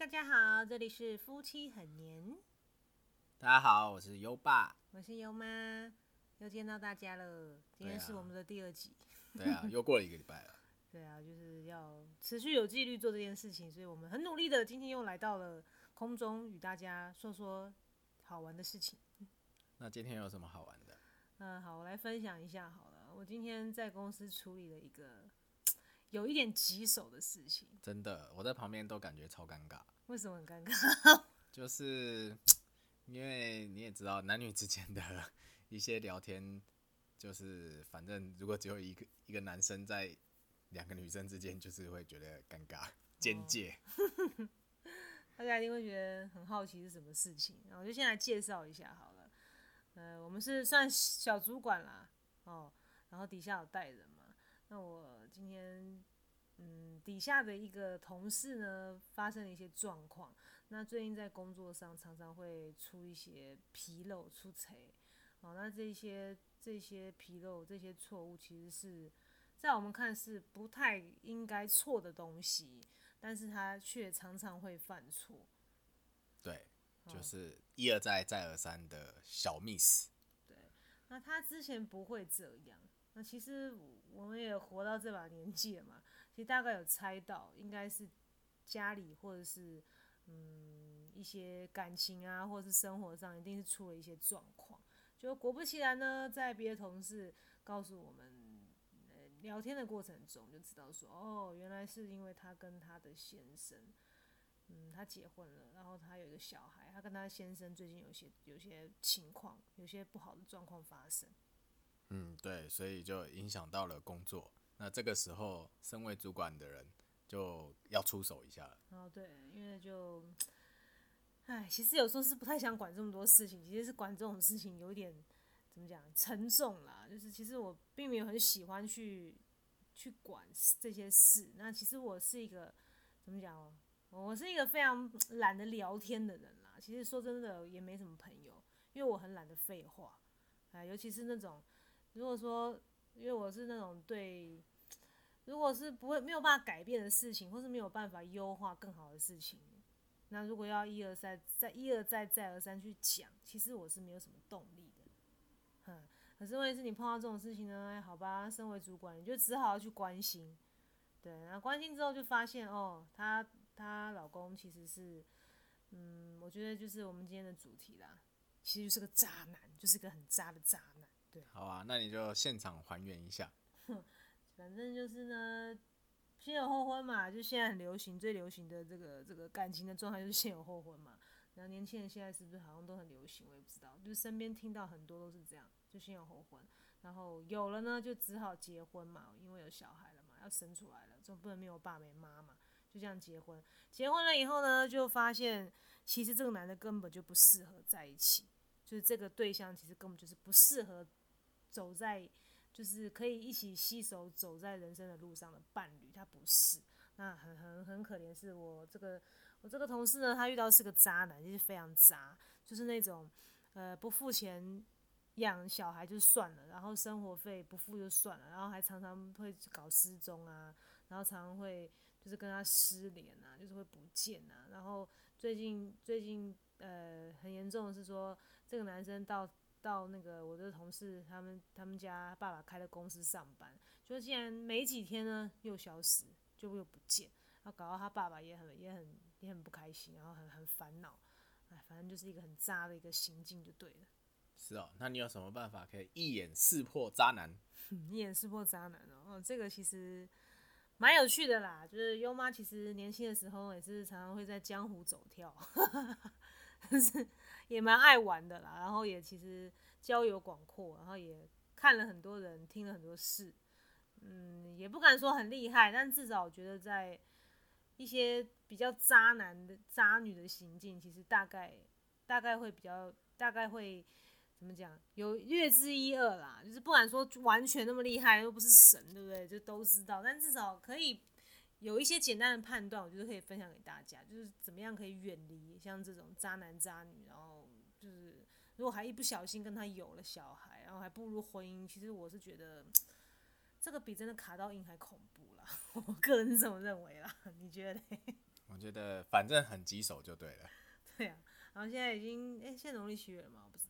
大家好，这里是夫妻很黏，大家好，我是优爸。我是优妈，又见到大家了。今天是我们的第二集，对啊，又过了一个礼拜了。对啊，就是要持续有纪律做这件事情，所以我们很努力的，今天又来到了空中，与大家说说好玩的事情。那今天有什么好玩的？嗯，好，我来分享一下好了。我今天在公司处理了一个有一点棘手的事情，真的，我在旁边都感觉超尴尬，为什么很尴尬？就是因为你也知道，男女之间的一些聊天，就是反正如果只有一个一个男生在两个女生之间，就是会觉得尴尬、边界。大家一定会觉得很好奇是什么事情，然后我就先来介绍一下好了。呃，我们是算小主管啦，哦，然后底下有带人嘛。那我今天，嗯，底下的一个同事呢，发生了一些状况。那最近在工作上常常会出一些纰漏、出错。哦，那这些这些纰漏、这些错误，其实是在我们看是不太应该错的东西。但是他却常常会犯错。对，哦就是一而再、再而三的小 miss。对那他之前不会这样。那其实我们也活到这把年纪了嘛，其实大概有猜到，应该是家里或者是嗯一些感情啊，或者是生活上，一定是出了一些状况。就果不其然呢，在别的同事告诉我们，呃，聊天的过程中就知道说，哦，原来是因为他跟他的先生，嗯，他结婚了，然后他有一个小孩，他跟他先生最近有些有些情况，有些不好的状况发生。嗯，对，所以就影响到了工作。那这个时候，身为主管的人就要出手一下了。然后对，因为就，唉，其实有时候是不太想管这么多事情，其实是管这种事情有点怎么讲沉重啦。就是其实我并没有很喜欢去去管这些事。那其实我是一个怎么讲哦，我是一个非常懒得聊天的人啦。其实说真的也没什么朋友，因为我很懒得废话。哎，尤其是那种如果说，因为我是那种对。如果是不会没有办法改变的事情，或是没有办法优化更好的事情，那如果要一而再再一而再再而三去讲，其实我是没有什么动力的。哼，可是问题是你碰到这种事情呢，好吧，身为主管，你就只好去关心。对，然后关心之后就发现，哦，她她老公其实是，嗯，我觉得就是我们今天的主题啦，其实就是个渣男，就是个很渣的渣男。对，好啊，那你就现场还原一下。反正就是呢，先有后婚嘛，就现在很流行，最流行的这个这个感情的状态就是先有后婚嘛。然后年轻人现在是不是好像都很流行？我也不知道，就是身边听到很多都是这样，就先有后婚，然后有了呢就只好结婚嘛，因为有小孩了嘛，要生出来了，总不能没有爸没妈嘛，就这样结婚。结婚了以后呢，就发现其实这个男的根本就不适合在一起，就是这个对象其实根本就是不适合走在。就是可以一起携手走在人生的路上的伴侣，他不是。那很很很可怜，是我这个我这个同事呢，他遇到是个渣男，就是非常渣，就是那种呃不付钱养小孩就算了，然后生活费不付就算了，然后还常常会搞失踪啊，然后常常会就是跟他失联啊，就是会不见啊。然后最近最近呃很严重的是说，这个男生到。到那个我的同事他们他们家爸爸开的公司上班，就竟然没几天呢又消失，就又不见，然后搞到他爸爸也很也很也很不开心，然后很很烦恼，哎，反正就是一个很渣的一个行径就对了。是哦，那你有什么办法可以一眼识破渣男？一眼识破渣男哦，哦，这个其实蛮有趣的啦。就是优妈其实年轻的时候也是常常会在江湖走跳，但是。也蛮爱玩的啦，然后也其实交友广阔，然后也看了很多人，听了很多事，嗯，也不敢说很厉害，但至少我觉得在一些比较渣男的渣女的行径，其实大概大概会比较大概会怎么讲，有略知一二啦，就是不敢说完全那么厉害，又不是神，对不对？就都知道，但至少可以。有一些简单的判断，我觉得可以分享给大家，就是怎么样可以远离像这种渣男渣女，然后就是如果还一不小心跟他有了小孩，然后还步入婚姻，其实我是觉得这个比真的卡到硬还恐怖啦。我个人是这么认为啦，你觉得？我觉得反正很棘手就对了，对啊，然后现在已经，哎、现在农历七月了吗？我不知道。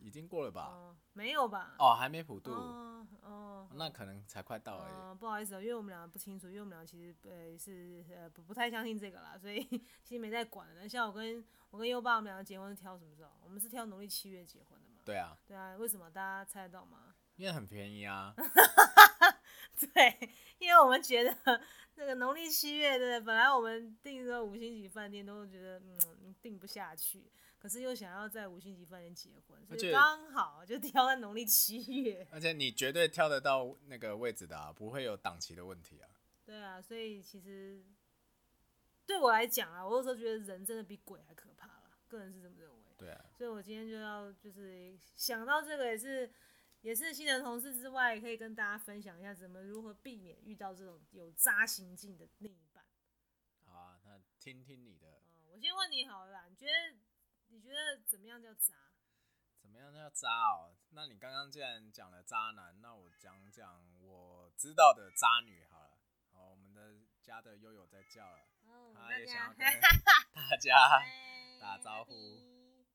已经过了吧？哦，没有吧？哦，还没普渡，哦哦，那可能才快到而已。呃，不好意思哦，因为我们两个不清楚，因为我们俩其实呃是呃不不太相信这个啦，所以其实没在管的。像我跟我跟优爸，我们两个结婚是挑什么时候？我们是挑农历七月结婚的嘛？对啊，对啊，为什么？大家猜得到吗？因为很便宜啊。对，因为我们觉得那个农历七月的，本来我们订这个五星级饭店都觉得嗯订不下去，可是又想要在五星级饭店结婚，所以刚好就挑在农历七月。而且你绝对挑得到那个位置的啊，不会有档期的问题啊。对啊，所以其实对我来讲啊，我有时候觉得人真的比鬼还可怕啦，个人是这么认为。对啊，所以我今天就要就是想到这个也是也是新的同事之外，也可以跟大家分享一下怎么如何避免遇到这种有渣行径的另一半。好啊，那听听你的，嗯，我先问你好了啦，你觉得你觉得怎么样叫渣？怎么样叫渣哦？那你刚刚既然讲了渣男，那我讲讲我知道的渣女好了。好，我们的家的悠悠在叫了，哦他也想要跟大 大家家打招呼。哦，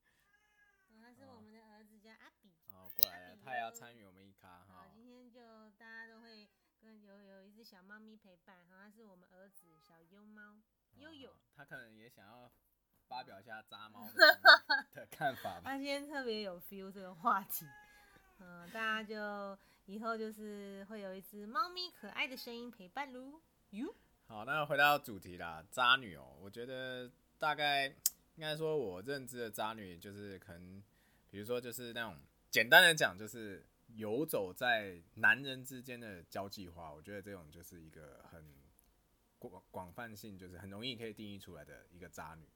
他是我们的儿子，叫阿比。哦过来了，他也要参与我们一咖好哈，。今天就大家都会跟有有一只小猫咪陪伴，好，他是我们儿子小优猫悠悠哦。他可能也想要发表一下渣猫 的看法吧。他今天特别有 feel 这个话题，嗯，大家就以后就是会有一只猫咪可爱的声音陪伴喽。哟，好，那回到主题啦，渣女哦、我觉得大概应该说，我认知的渣女就是可能，比如说就是那种简单的讲，就是游走在男人之间的交际花。我觉得这种就是一个很广广泛性，就是很容易可以定义出来的一个渣女。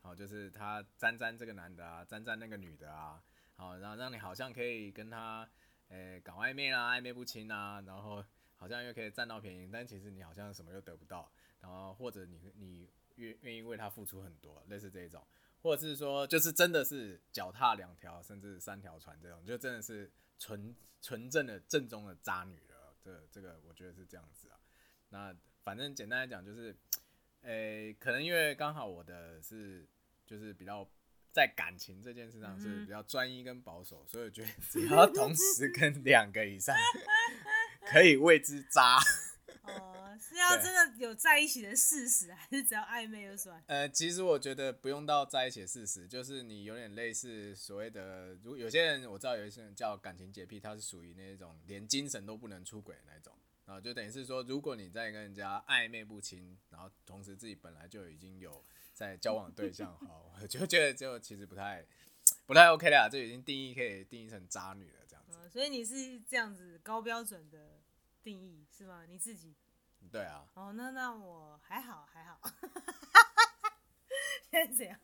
好，就是他沾沾这个男的啊，沾沾那个女的啊，好，然后让你好像可以跟他，诶、搞暧昧啦，暧昧不清啊，然后好像又可以占到便宜，但其实你好像什么又得不到，然后或者你你愿愿意为他付出很多，类似这一种，或者是说就是真的是脚踏两条甚至三条船这种，就真的是纯纯正的正宗的渣女了。这这个我觉得是这样子啊。那反正简单来讲就是，诶、可能因为刚好我的是就是比较。在感情这件事上是比较专一跟保守，所以我觉得只要同时跟 两个以上，可以为之渣。哦，是 要真的有在一起的事实，还是只要暧昧就算？呃，其实我觉得不用到在一起的事实，就是你有点类似所谓的，如有些人我知道有一些人叫感情洁癖，他是属于那种连精神都不能出轨的那种，然后就等于是说，如果你在跟人家暧昧不清，然后同时自己本来就已经有在交往对象，好，我就觉得就其实不太不太 OK 啦，这已经定义可以定义成渣女了这样子。嗯，所以你是这样子高标准的定义是吗？你自己？对啊，哦，那那我还好还好。现在怎样？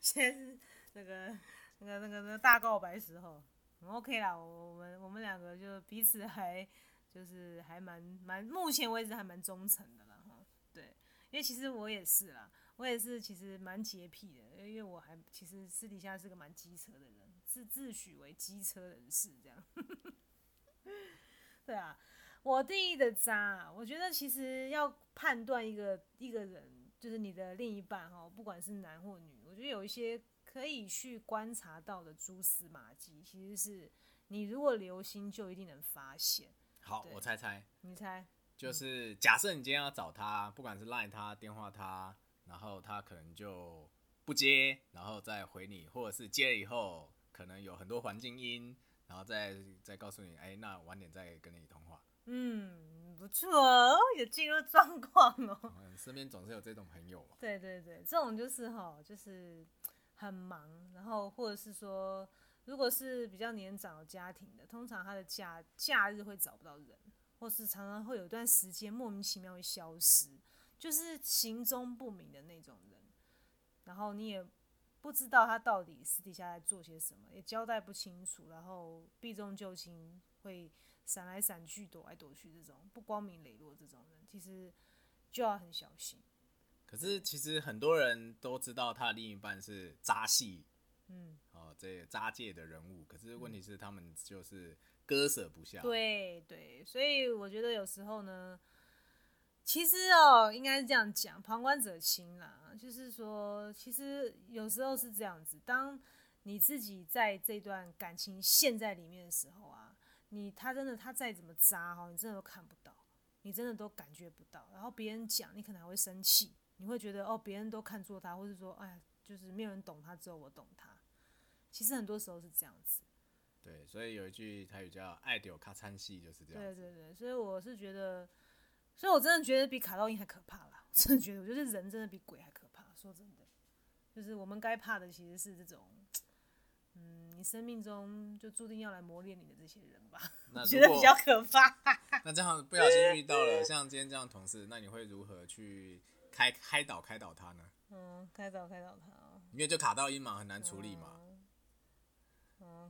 现在是那个那个那个那个大告白时候，很 OK 啦。我我们我们两个就彼此还就是还蛮蛮，目前为止还蛮忠诚的啦哈。对，因为其实我也是啦，我也是其实蛮洁癖的，因为我还其实私底下是个蛮机车的人，自自诩为机车人士这样。对啊，我定义的渣，我觉得其实要判断一个一个人，就是你的另一半哈，不管是男或女，我觉得有一些可以去观察到的蛛丝马迹，其实是你如果留心就一定能发现。好，我猜猜，你猜？就是假设你今天要找他，不管是赖他、电话他，然后他可能就不接，然后再回你，或者是接了以后可能有很多环境音，然后再再告诉你，哎、那晚点再跟你通话。嗯，不错哦，有进入状况哦。嗯，身边总是有这种朋友嘛。对对对，这种就是哈，就是很忙，然后或者是说，如果是比较年长的家庭的，通常他的假假日会找不到人，或是常常会有一段时间莫名其妙会消失，就是行踪不明的那种人，然后你也不知道他到底私底下在做些什么，也交代不清楚，然后避重就轻，会闪来闪去、躲来躲去，这种不光明磊落这种人，其实就要很小心。可是其实很多人都知道他的另一半是渣戏嗯，哦，这渣界的人物，可是问题是他们就是割舍不下。，对对，所以我觉得有时候呢，其实哦，应该是这样讲，旁观者清啦，就是说，其实有时候是这样子，当你自己在这段感情陷在里面的时候啊，你他真的他再怎么渣哈，你真的都看不到，你真的都感觉不到，然后别人讲，你可能还会生气，你会觉得哦，别人都看错他，或者说，哎，就是没有人懂他，只有我懂他。其实很多时候是这样子。对，所以有一句台语叫“爱丢卡餐戏”，就是这样。对对对，所以我是觉得，所以我真的觉得比卡到音还可怕啦。我真的觉得，我觉得人真的比鬼还可怕。说真的，就是我们该怕的其实是这种，嗯，你生命中就注定要来磨练你的这些人吧。那觉得比较可怕。那这样不小心遇到了像今天这样同事，那你会如何去开开导开导他呢？嗯，开导开导他。因为就卡到音嘛，很难处理嘛。嗯，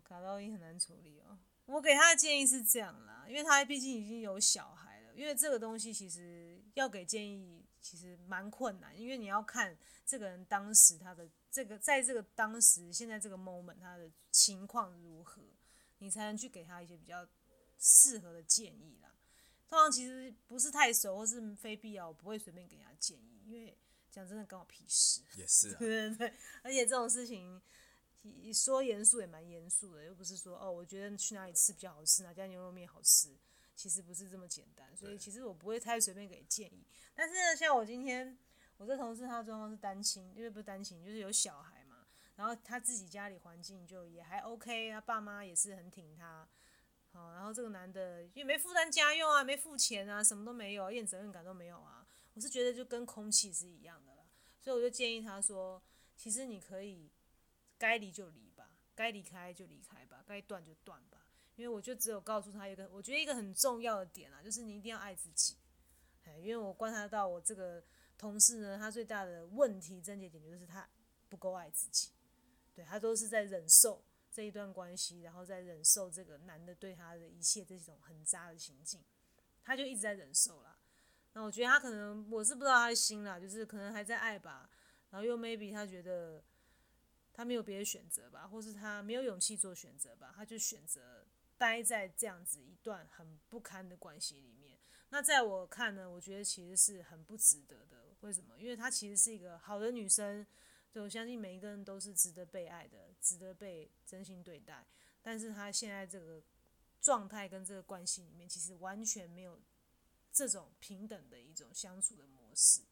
卡到音很难处理哦。我给他的建议是这样啦，因为他毕竟已经有小孩了。因为这个东西其实要给建议，其实蛮困难，因为你要看这个人当时他的这个，在这个当时现在这个 moment 他的情况如何，你才能去给他一些比较适合的建议啦。通常其实不是太熟或是非必要，我不会随便给他建议，因为讲真的关我屁事。也是啊。对对对，而且这种事情。说严肃也蛮严肃的，又不是说哦，我觉得去哪里吃比较好吃，哪家牛肉面好吃，其实不是这么简单。所以其实我不会太随便给建议。但是呢，像我今天我这同事他的状况是单亲，因为不是单亲，就是有小孩嘛。然后他自己家里环境就也还 OK，他爸妈也是很挺他。好，然后这个男的也没负担家用啊，没付钱啊，什么都没有，一点责任感都没有啊。我是觉得就跟空气是一样的啦。所以我就建议他说，其实你可以。该离就离吧，该离开就离开吧，该断就断吧。因为我就只有告诉他一个，我觉得一个很重要的点啊，就是你一定要爱自己。哎，因为我观察到我这个同事呢，他最大的问题症结点就是他不够爱自己。对他都是在忍受这一段关系，然后在忍受这个男的对他的一切这种很渣的行径，他就一直在忍受啦。那我觉得他可能我是不知道他的心啦，就是可能还在爱吧，然后又 maybe 他觉得。他没有别的选择吧，或是他没有勇气做选择吧，他就选择待在这样子一段很不堪的关系里面。那在我看呢，我觉得其实是很不值得的。为什么？因为她其实是一个好的女生，就我相信每一个人都是值得被爱的，值得被真心对待。但是她现在这个状态跟这个关系里面，其实完全没有这种平等的一种相处的模式。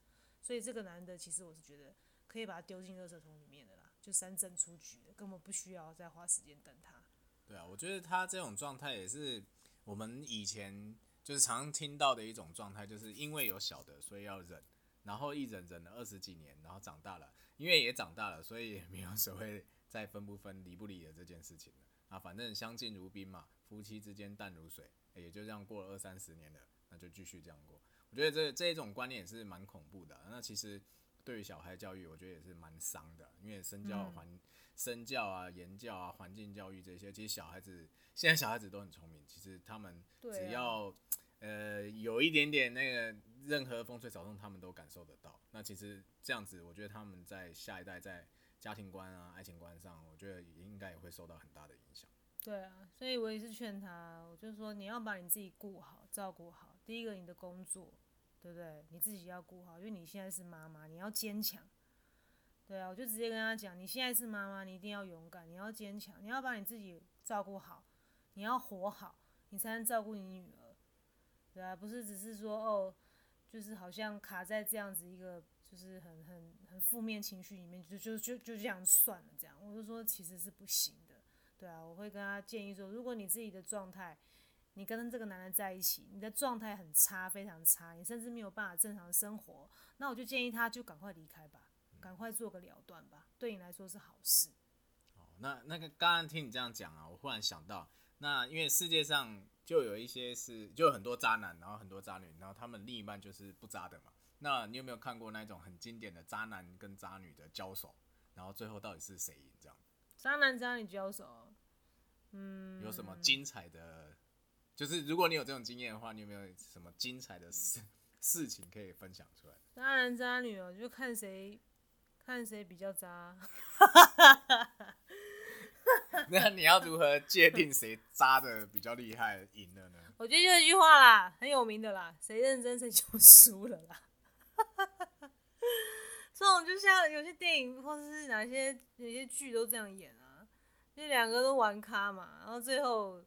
所以这个男的，其实我是觉得可以把他丢进垃圾桶里面的。就三振出局了，根本不需要再花时间等他。对啊，我觉得他这种状态也是我们以前就是常听到的一种状态，就是因为有小的，所以要忍，然后一忍忍了二十几年，然后长大了，因为也长大了，所以也没有所谓再分不分、离不离的这件事情了。啊，反正相敬如宾嘛，夫妻之间淡如水，也就这样过了二三十年了，那就继续这样过。我觉得这这一种观念也是蛮恐怖的。那其实。对于小孩教育，我觉得也是蛮伤的，因为身教环、身教啊、言教啊、环境教育这些，其实小孩子现在小孩子都很聪明，其实他们只要呃有一点点那个任何风吹草动，他们都感受得到。那其实这样子，我觉得他们在下一代在家庭观啊、爱情观上，我觉得也应该也会受到很大的影响。对啊，所以我也是劝他，我就说你要把你自己顾好、照顾好。第一个，你的工作。对不对？你自己要顾好，因为你现在是妈妈，你要坚强。对啊，我就直接跟他讲，你现在是妈妈，你一定要勇敢，你要坚强，你要把你自己照顾好，你要活好，你才能照顾你女儿。对啊，不是只是说哦，就是好像卡在这样子一个就是很很很负面情绪里面，就就就就这样算了这样。我就说其实是不行的。对啊，我会跟他建议说，如果你自己的状态。你跟这个男人在一起，你的状态很差，非常差，你甚至没有办法正常生活。那我就建议他，就赶快离开吧，赶快做个了断吧，对你来说是好事。哦，那那个刚刚听你这样讲啊，我忽然想到，那因为世界上就有一些是，就有很多渣男，然后很多渣女，然后他们另一半就是不渣的嘛。那你有没有看过那种很经典的渣男跟渣女的交手，然后最后到底是谁赢这样？渣男渣女交手，嗯，有什么精彩的？就是如果你有这种经验的话，你有没有什么精彩的事 事情可以分享出来？渣男渣女哦，就看谁看谁比较渣。那你要如何界定谁渣的比较厉害赢了呢？我觉得就一句话啦，很有名的啦，谁认真谁就输了啦。这种就像有些电影或者是哪些有些剧都这样演啊，就两个都玩咖嘛，然后最后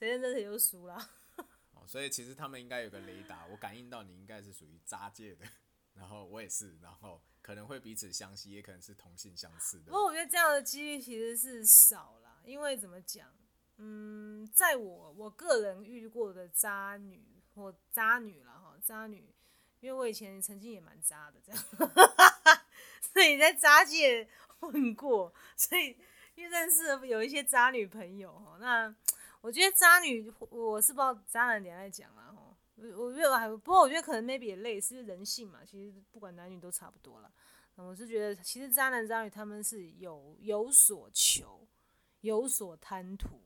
谁认真谁就输了。哦，所以其实他们应该有个雷达，我感应到你应该是属于渣界的，然后我也是，然后可能会彼此相吸，也可能是同性相斥的不。过我觉得这样的几率其实是少了，因为怎么讲，嗯，在我我个人遇过的渣女或渣女了哈，渣女，因为我以前曾经也蛮渣的这样，所以在渣界混过，所以因为认识有一些渣女朋友哈，那我觉得渣女我是不知道渣男点来讲啦哈，我我觉得还不过我觉得可能 maybe 也类似人性嘛，其实不管男女都差不多了。我是觉得，其实渣男渣女他们是有有所求，有所贪图，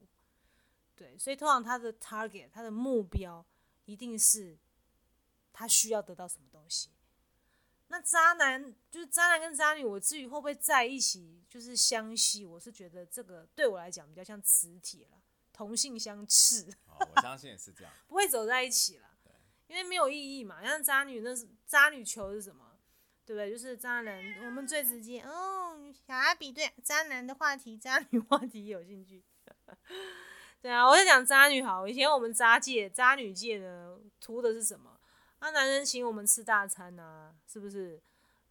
对，所以通常他的 target，他的目标一定是他需要得到什么东西。那渣男就是渣男跟渣女，我至于会不会在一起，就是相吸，我是觉得这个对我来讲比较像磁铁了，同性相斥，哦，我相信也是这样。不会走在一起了，因为没有意义嘛。像渣女那是渣女球是什么？对不对？就是渣男，我们最直接哦。小阿比对渣男的话题、渣女话题有兴趣。对啊，我在讲渣女好。以前我们渣界、渣女界呢，图的是什么？啊，男人请我们吃大餐啊，是不是？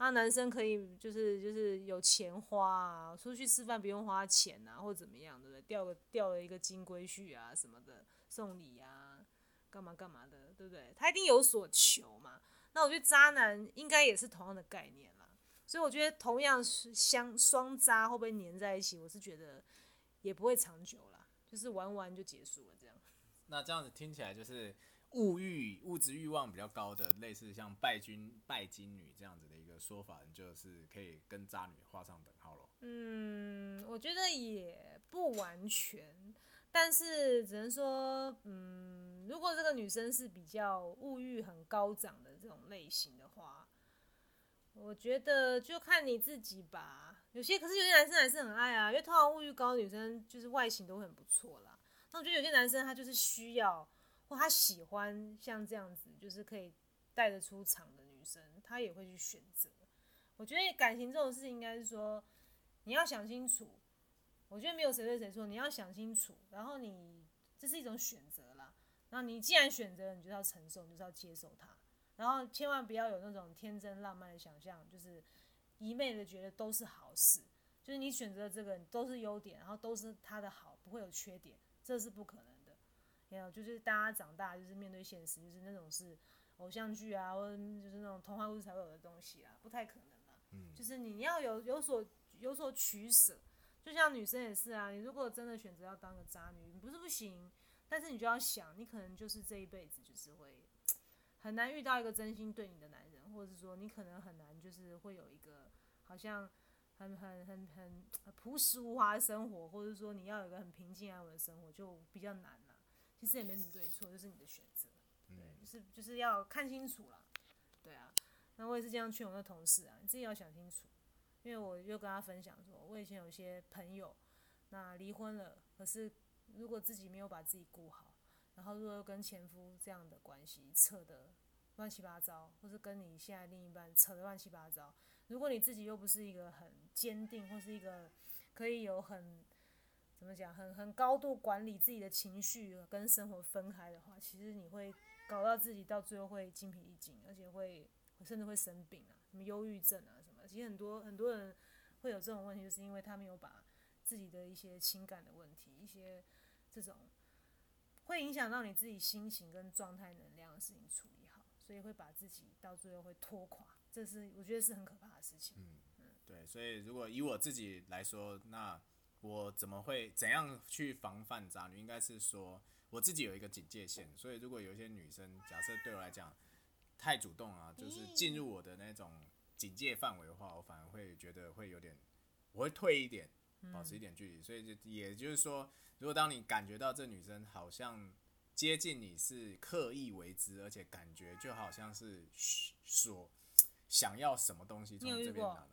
啊，男生可以就是就是有钱花啊，出去吃饭不用花钱啊，或怎么样，对不对？钓个钓了一个金龟婿啊什么的，送礼啊，干嘛干嘛的，对不对？他一定有所求嘛。那我觉得渣男应该也是同样的概念啦，所以我觉得同样是相双渣会不会粘在一起，我是觉得也不会长久啦，就是玩玩就结束了这样。那这样子听起来就是物欲、物质欲望比较高的，类似像拜金、拜金女这样子说法，就是可以跟渣女画上等号了。嗯，我觉得也不完全。但是只能说，嗯，如果这个女生是比较物欲很高涨的这种类型的话，我觉得就看你自己吧。有些可是有些男生还是很爱啊，因为通常物欲高的女生就是外形都很不错啦。那我觉得有些男生他就是需要或他喜欢像这样子，就是可以带得出场的生，他也会去选择。我觉得感情这种事情应该是说，你要想清楚。我觉得没有谁对谁错，你要想清楚，然后你这是一种选择啦。然后你既然选择了，你就要承受，你就是要接受它。然后千万不要有那种天真浪漫的想象，就是一昧的觉得都是好事，就是你选择这个都是优点，然后都是他的好，不会有缺点，这是不可能的。没有，就是大家长大就是面对现实，就是那种是偶像剧啊，或者就是那种童话故事才会有的东西啊，不太可能啦。嗯，就是你要有有所有所取舍。就像女生也是啊，你如果真的选择要当个渣女，你不是不行，但是你就要想，你可能就是这一辈子就是会很难遇到一个真心对你的男人，或者是说你可能很难就是会有一个好像很很很很朴实无华的生活，或者说你要有一个很平静安稳的生活就比较难了。其实也没什么对错，就是你的选择，就是就是要看清楚了，对啊。那我也是这样劝我的同事啊，你自己要想清楚。因为我就跟他分享说，我以前有些朋友，那离婚了，可是如果自己没有把自己顾好，然后如果又跟前夫这样的关系扯得乱七八糟，或是跟你现在另一半扯得乱七八糟，如果你自己又不是一个很坚定，或是一个可以有很怎么讲，很很高度管理自己的情绪跟生活分开的话，其实你会搞到自己到最后会精疲力尽，而且会甚至会生病啊，什么忧郁症啊什么。其实很多很多人会有这种问题，就是因为他没有把自己的一些情感的问题、一些这种会影响到你自己心情跟状态、能量的事情处理好，所以会把自己到最后会拖垮。这是我觉得是很可怕的事情。嗯嗯，对。所以如果以我自己来说，那我怎么会怎样去防范渣女？应该是说我自己有一个警戒线。所以如果有一些女生，假设对我来讲太主动啊，就是进入我的那种。警戒范围的话，我反而会觉得会有点，我会退一点，保持一点距离。所以就也就是说，如果当你感觉到这女生好像接近你是刻意为之，而且感觉就好像是所想要什么东西从这边拿的，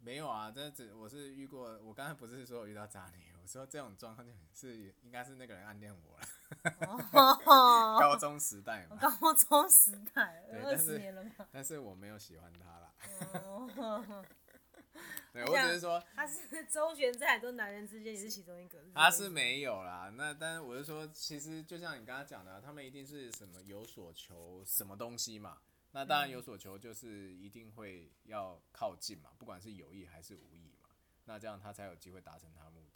没有啊，这只我是遇过，我刚才不是说我遇到渣女，我说这种状况就是应该是那个人暗恋我了。哦，高中时代嘛，高中时代二十年了嘛。但是我没有喜欢他啦。哦，对我只是说他是周旋在很多男人之间，也是其中一个。他是没有啦，那但是我是说，其实就像你刚刚讲的啊，他们一定是什么有所求什么东西嘛。那当然有所求，就是一定会要靠近嘛，不管是有意还是无意嘛。那这样他才有机会达成他的目的啦。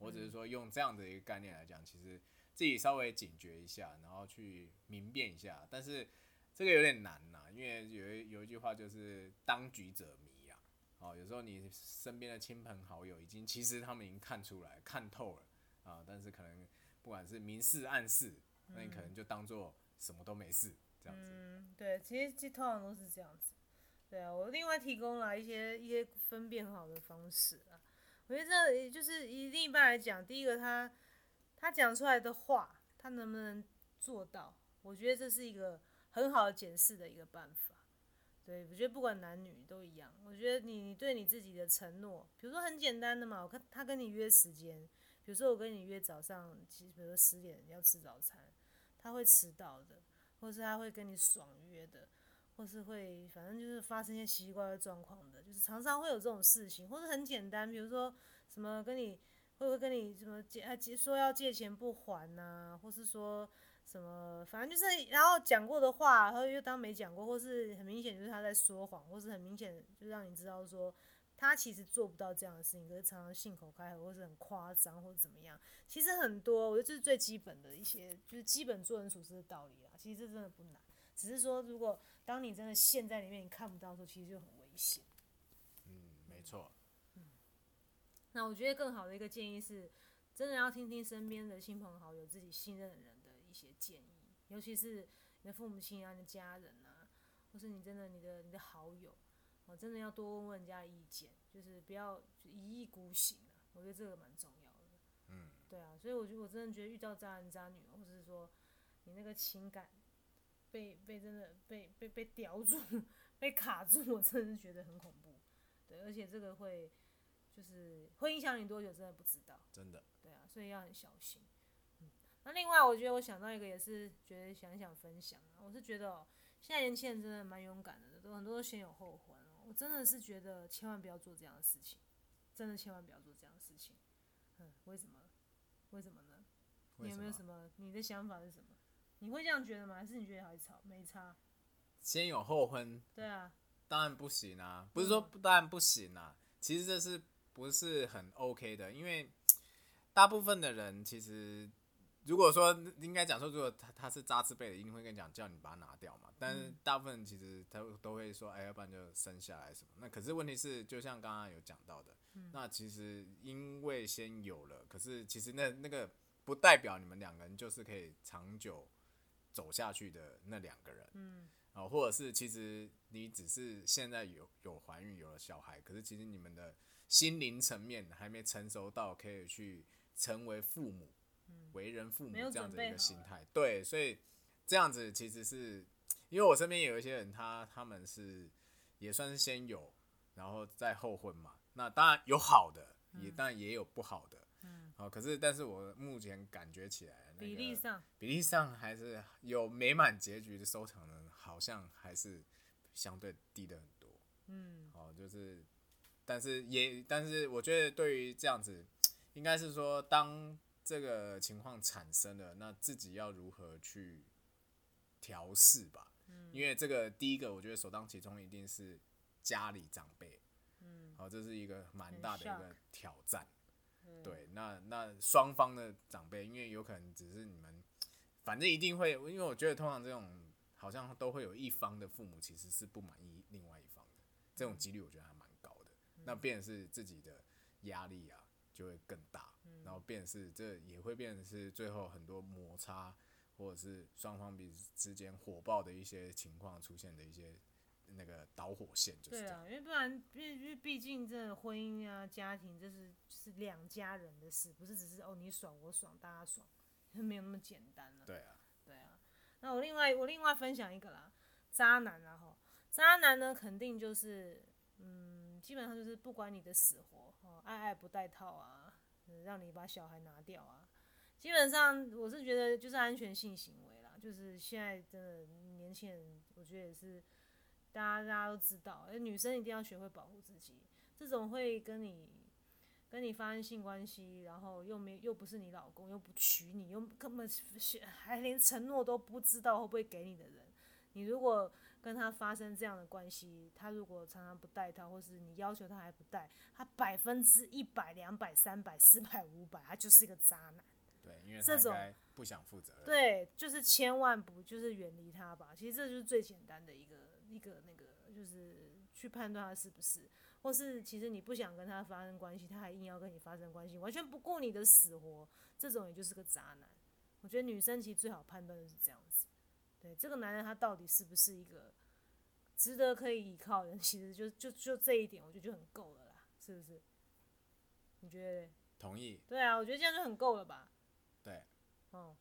我只是说用这样的一个概念来讲，其实自己稍微警觉一下，然后去明辨一下。但是这个有点难呐，因为有一有一句话就是“当局者迷”呀。哦，有时候你身边的亲朋好友已经，其实他们已经看出来、看透了啊，但是可能不管是明示暗示，那你可能就当做什么都没事这样子。嗯，对，其实这通常都是这样子。对啊，我另外提供了一些一些分辨很好的方式啊。我觉得这就是以另一半来讲，第一个他他讲出来的话，他能不能做到？我觉得这是一个很好的检视的一个办法。对，我觉得不管男女都一样。我觉得你你对你自己的承诺，比如说很简单的嘛，我看他跟你约时间，比如说我跟你约早上，其实比如说十点要吃早餐，他会迟到的，或是他会跟你爽约的，或是会反正就是发生一些奇奇怪怪状况的，就是常常会有这种事情，或者很简单，比如说什么跟你会不会跟你什么借啊说要借钱不还呐、或是说什么，反正就是然后讲过的话，然后又当没讲过，或是很明显就是他在说谎，或是很明显就让你知道说他其实做不到这样的事情，可是常常信口开河，或是很夸张，或者怎么样。其实很多，我觉得这是最基本的一些，就是基本做人处事的道理啊。其实这真的不难，只是说如果当你真的陷在里面，你看不到的时候，其实就很危险。嗯，没错。嗯那我觉得更好的一个建议是，真的要听听身边的亲朋好友、自己信任的人的一些建议，尤其是你的父母亲啊、你的家人啊，或是你真的你的你的好友，哦，真的要多问问人家的意见，就是不要一意孤行啊。我觉得这个蛮重要的。嗯，对啊，所以我觉得我真的觉得遇到渣男渣女，或者是说你那个情感被被真的被被被叼住、被卡住，我真的是觉得很恐怖。对，而且这个会就是会影响你多久，真的不知道。真的。对啊，所以要很小心。嗯，那另外我觉得我想到一个也是觉得想想分享啊，我是觉得哦、现在年轻人真的蛮勇敢的，都很多都先有后婚哦。我真的是觉得千万不要做这样的事情，真的千万不要做这样的事情。嗯，为什么？为什么呢？你有没有什么？你的想法是什么？你会这样觉得吗？还是你觉得还吵没差？先有后婚，对啊，当然不行啊，不是说不当然不行啊，其实这是不是很 OK 的？因为大部分的人其实，如果说应该讲说，如果他他是渣之辈的，一定会跟你讲叫你把它拿掉嘛。但是大部分人其实他都会说，哎，要不然就生下来什么。那可是问题是，就像刚刚有讲到的，那其实因为先有了，可是其实那那个不代表你们两个人就是可以长久走下去的那两个人。嗯，啊、或者是其实你只是现在有有怀孕有了小孩，可是其实你们的心灵层面还没成熟到可以去成为父母、为人父母这样子的一个心态。对，所以这样子其实是因为我身边有一些人他，他们是也算是先有，然后再后婚嘛。那当然有好的，也当然也有不好的。嗯，好，可是但是我目前感觉起来、比例上，比例上还是有美满结局的收场呢，好像还是相对低的很多。嗯哦，就是，但是也，但是我觉得对于这样子，应该是说，当这个情况产生了，那自己要如何去调试吧？嗯因为这个第一个，我觉得首当其冲一定是家里长辈，嗯，好、这是一个蛮大的一个挑战。嗯。对，那那双方的长辈，因为有可能只是你们，反正一定会，因为我觉得通常这种好像都会有一方的父母其实是不满意另外一方的，这种几率我觉得还蛮高的。那变成是自己的压力啊就会更大，然后变成是这也会变成是最后很多摩擦，或者是双方彼此之间火爆的一些情况出现的一些那个导火线，就是这样。对啊，因为不然，因为因为毕竟这个婚姻啊、家庭，这是是两家人的事，不是只是哦你爽我爽大家爽，没有那么简单了。对啊，对啊，那我另外我另外分享一个啦，渣男啊吼，渣男呢肯定就是嗯，基本上就是不管你的死活，哦，爱爱不带套啊，嗯让你把小孩拿掉啊，基本上我是觉得就是安全性行为啦，就是现在真的年轻人，我觉得也是大家大家都知道，哎，女生一定要学会保护自己，这种会跟你跟你发生性关系，然后又没又不是你老公，又不娶你，又根本是还连承诺都不知道会不会给你的人，你如果跟他发生这样的关系，他如果常常不带套，或是你要求他还不带，他百分之一百、两百、三百、四百、五百，他就是一个渣男。对，因为这种不想负责任。对，就是千万不就是远离他吧。其实这就是最简单的一个一个那个，就是去判断他是不是，或是其实你不想跟他发生关系，他还硬要跟你发生关系，完全不顾你的死活，这种也就是个渣男。我觉得女生其实最好判断的是这样子，对这个男人他到底是不是一个值得可以依靠的人，其实就就就这一点，我觉得就很够了啦，是不是？你觉得？同意，对啊，我觉得这样就很够了吧？对，哦、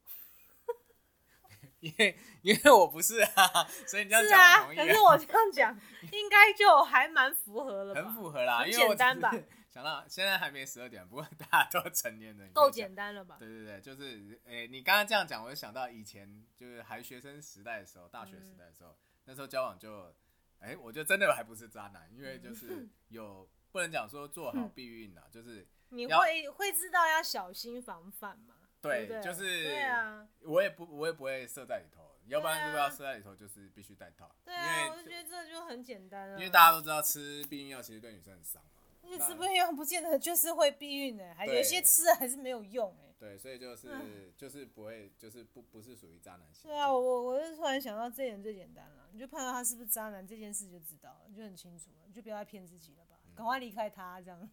因为因为我不是啊，所以你这样讲我同意啊，可是我这样讲，应该就还蛮符合了吧？很符合啦，很因为我简单吧只是 想到现在还没十二点，不过大家都成年人，够简单了吧？对对对，就是诶、你刚刚这样讲，我就想到以前就是还学生时代的时候，大学时代的时候，那时候交往就，诶、我就真的还不是渣男，因为就是有不能讲说做好避孕啊，就是你要会会知道要小心防范嘛？对就是对啊，我也不我也不会射在里头，要不然如果要射在里头，就是必须戴套，对啊，我就觉得这就很简单了。因为大家都知道吃避孕药其实对女生很伤嘛，因为吃避孕药不见得就是会避孕的，还对。有些吃了还是没有用哎。对，所以就是就是不会就是不不是属于渣男型，对啊，我我我是突然想到这点最简单了，你就判断他是不是渣男这件事就知道了，你就很清楚了，你就不要再骗自己了吧，嗯。赶快离开他这样。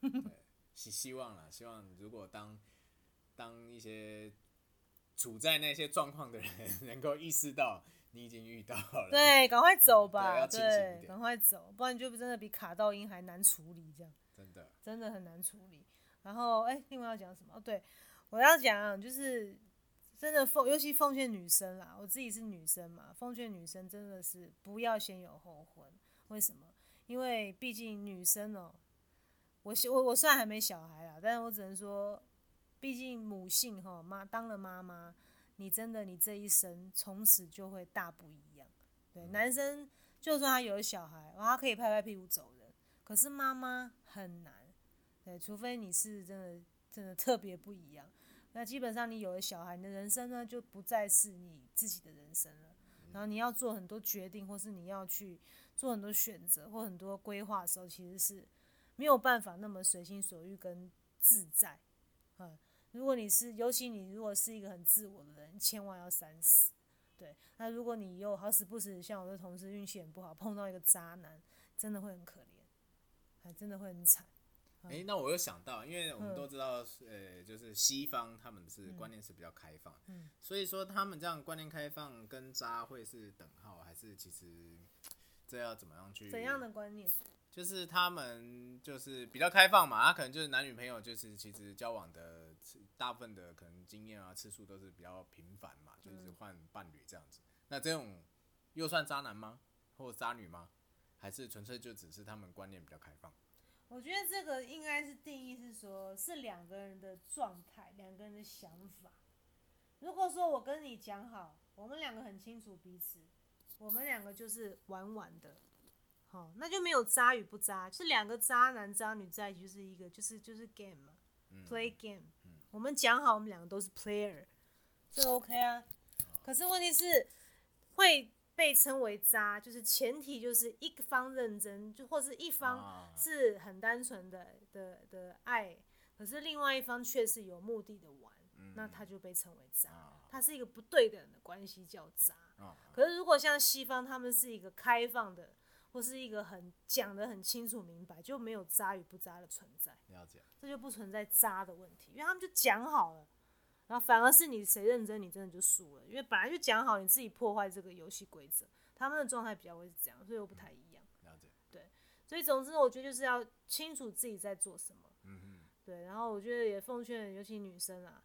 希希望啦，希望如果当当一些处在那些状况的人 能够意识到你已经遇到了，对，赶快走吧，对，赶快走，不然你就真的比卡到音还难处理这样。真的，真的很难处理。然后，哎、另外要讲什么？哦，对，我要讲就是真的奉，尤其奉劝女生啦，我自己是女生嘛，奉劝女生真的是不要先有后婚。为什么？因为毕竟女生哦、我我我虽然还没小孩啦，但是我只能说，毕竟母性哈妈当了妈妈，你真的你这一生从此就会大不一样。对，男生就算他有了小孩，然后他可以拍拍屁股走人，可是妈妈很难。对，除非你是真的真的特别不一样，那基本上你有了小孩，你的人生呢就不再是你自己的人生了。然后你要做很多决定，或是你要去做很多选择或很多规划的时候，其实是没有办法那么随心所欲跟自在。嗯，如果你是，尤其你如果是一个很自我的人，千万要三思。对，那如果你又好死不死，像我的同事运气很不好，碰到一个渣男，真的会很可怜，还真的会很惨。哎、那我又想到，因为我们嗯都知道，呃，就是西方他们是观念是比较开放，嗯所以说他们这样观念开放跟渣会是等号，还是其实这要怎么样去？怎样的观念？就是他们就是比较开放嘛，他可能就是男女朋友，就是其实交往的次大部分的可能经验啊次数都是比较频繁嘛，就是换伴侣这样子。那这种又算渣男吗？或者渣女吗？还是纯粹就只是他们观念比较开放？我觉得这个应该是定义是说，是两个人的状态，两个人的想法。如果说我跟你讲好，我们两个很清楚彼此，我们两个就是玩玩的，好，那就没有渣与不渣，就是两个渣男渣女在一起，就是一个就是就是 game 嘛、嗯 p l a y game。我们讲好，我们两个都是 player，这 OK 啊。可是问题是会被称为渣，就是前提就是一方认真，就或是一方啊是很单纯的的的爱，可是另外一方却是有目的的玩，那他就被称为渣。啊他是一个不对等的关系，叫渣。啊可是如果像西方，他们是一个开放的，或是一个很讲的很清楚明白，就没有渣与不渣的存在，了解。这就不存在渣的问题，因为他们就讲好了。然后反而是你谁认真，你真的就输了，因为本来就讲好，你自己破坏这个游戏规则。他们的状态比较会是这样，所以又不太一样。了解。对所以总之，我觉得就是要清楚自己在做什么。嗯嗯，对，然后我觉得也奉劝，尤其女生啊，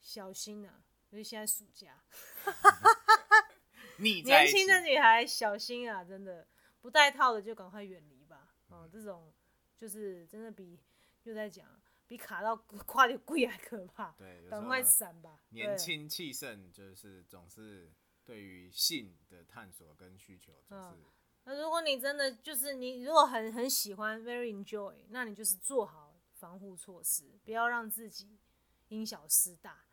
小心啊，尤其现在暑假，年轻的女孩小心啊，真的不带套的就赶快远离吧。哦，哦，这种就是真的比又在讲比卡到跨点贵还可怕，对，赶快闪吧。年轻气盛，就是总是对于性的探索跟需求，总嗯是那如果你真的就是你如果很很喜欢 very enjoy，那你就是做好防护措施，不要让自己因小失大。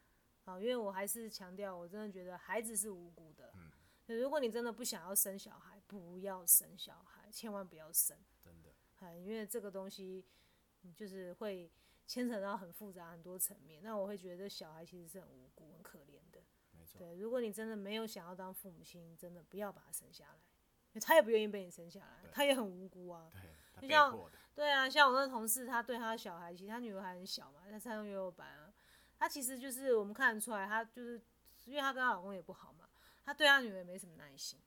啊，因为我还是强调，我真的觉得孩子是无辜的。嗯嗯，如果你真的不想要生小孩，不要生小孩，千万不要生。真的。哎，因为这个东西，就是会牵扯到很复杂很多层面。那我会觉得小孩其实是很无辜、很可怜的。没错，对，如果你真的没有想要当父母亲，真的不要把他生下来，因为他也不愿意被你生下来，他也很无辜啊。对，就像对啊，像我那同事，他对他的小孩，其实他女儿还很小嘛，他上幼幼班啊，他其实就是我们看得出来，他就是因为他跟她老公也不好嘛，他对他女儿也没什么耐心，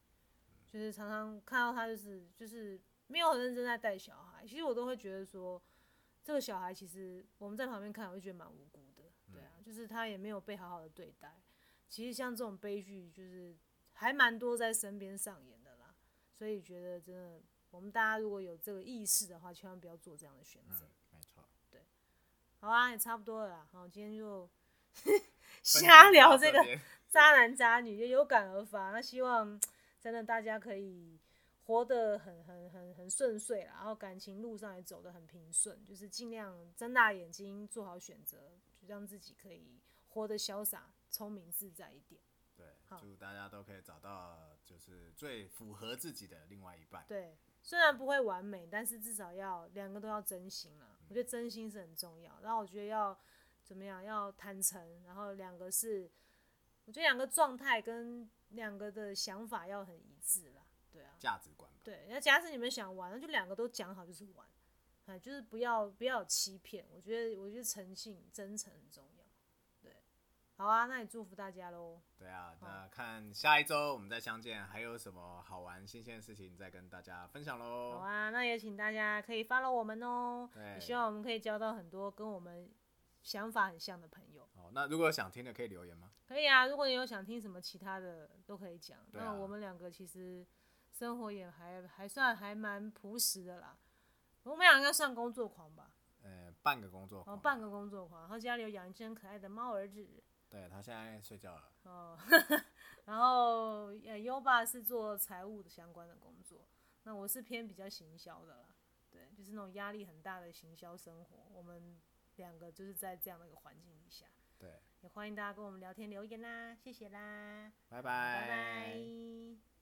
就是常常看到他就是就是没有很认真在带小孩，其实我都会觉得说，这个小孩其实我们在旁边看，我就觉得蛮无辜的，对啊，就是他也没有被好好的对待。其实像这种悲剧，就是还蛮多在身边上演的啦，所以觉得真的，我们大家如果有这个意识的话，千万不要做这样的选择。嗯，没错。对好啊，也差不多了啦。好，今天就 瞎聊这个渣男渣女，就有感而发。那希望真的大家可以活得很很很很顺遂啦，然后感情路上也走得很平顺，就是尽量睁大眼睛做好选择，就让自己可以活得潇洒、聪明自在一点。对，好祝大家都可以找到就是最符合自己的另外一半。对，虽然不会完美，但是至少要两个都要真心啦。我觉得真心是很重要。然后我觉得要怎么样，要坦诚，然后两个是，我觉得两个状态跟两个的想法要很一致啦。对啊，价值观吧。对。那假使你们想玩，那就两个都讲好就是玩，啊，就是不要不要有欺骗。我觉得我觉得诚信、真诚很重要。对，好啊，那也祝福大家喽。对啊，那看下一周我们再相见，还有什么好玩新鲜的事情再跟大家分享喽。好啊，那也请大家可以 follow 我们哦。对也希望我们可以交到很多跟我们想法很像的朋友。哦，那如果有想听的可以留言吗？可以啊，如果你有想听什么其他的，都可以讲。那我们两个其实生活也还还算还蛮朴实的啦。我们俩应该算工作狂吧？呃，半个工作哦，狂。半个工作狂，然后家里有养一只很可爱的猫儿子。对他现在睡觉了。哦，然后呃，优爸是做财务的相关的工作，那我是偏比较行销的啦，对，就是那种压力很大的行销生活，我们两个就是在这样的一个环境底下，对，也欢迎大家跟我们聊天留言啦，谢谢啦，拜拜拜。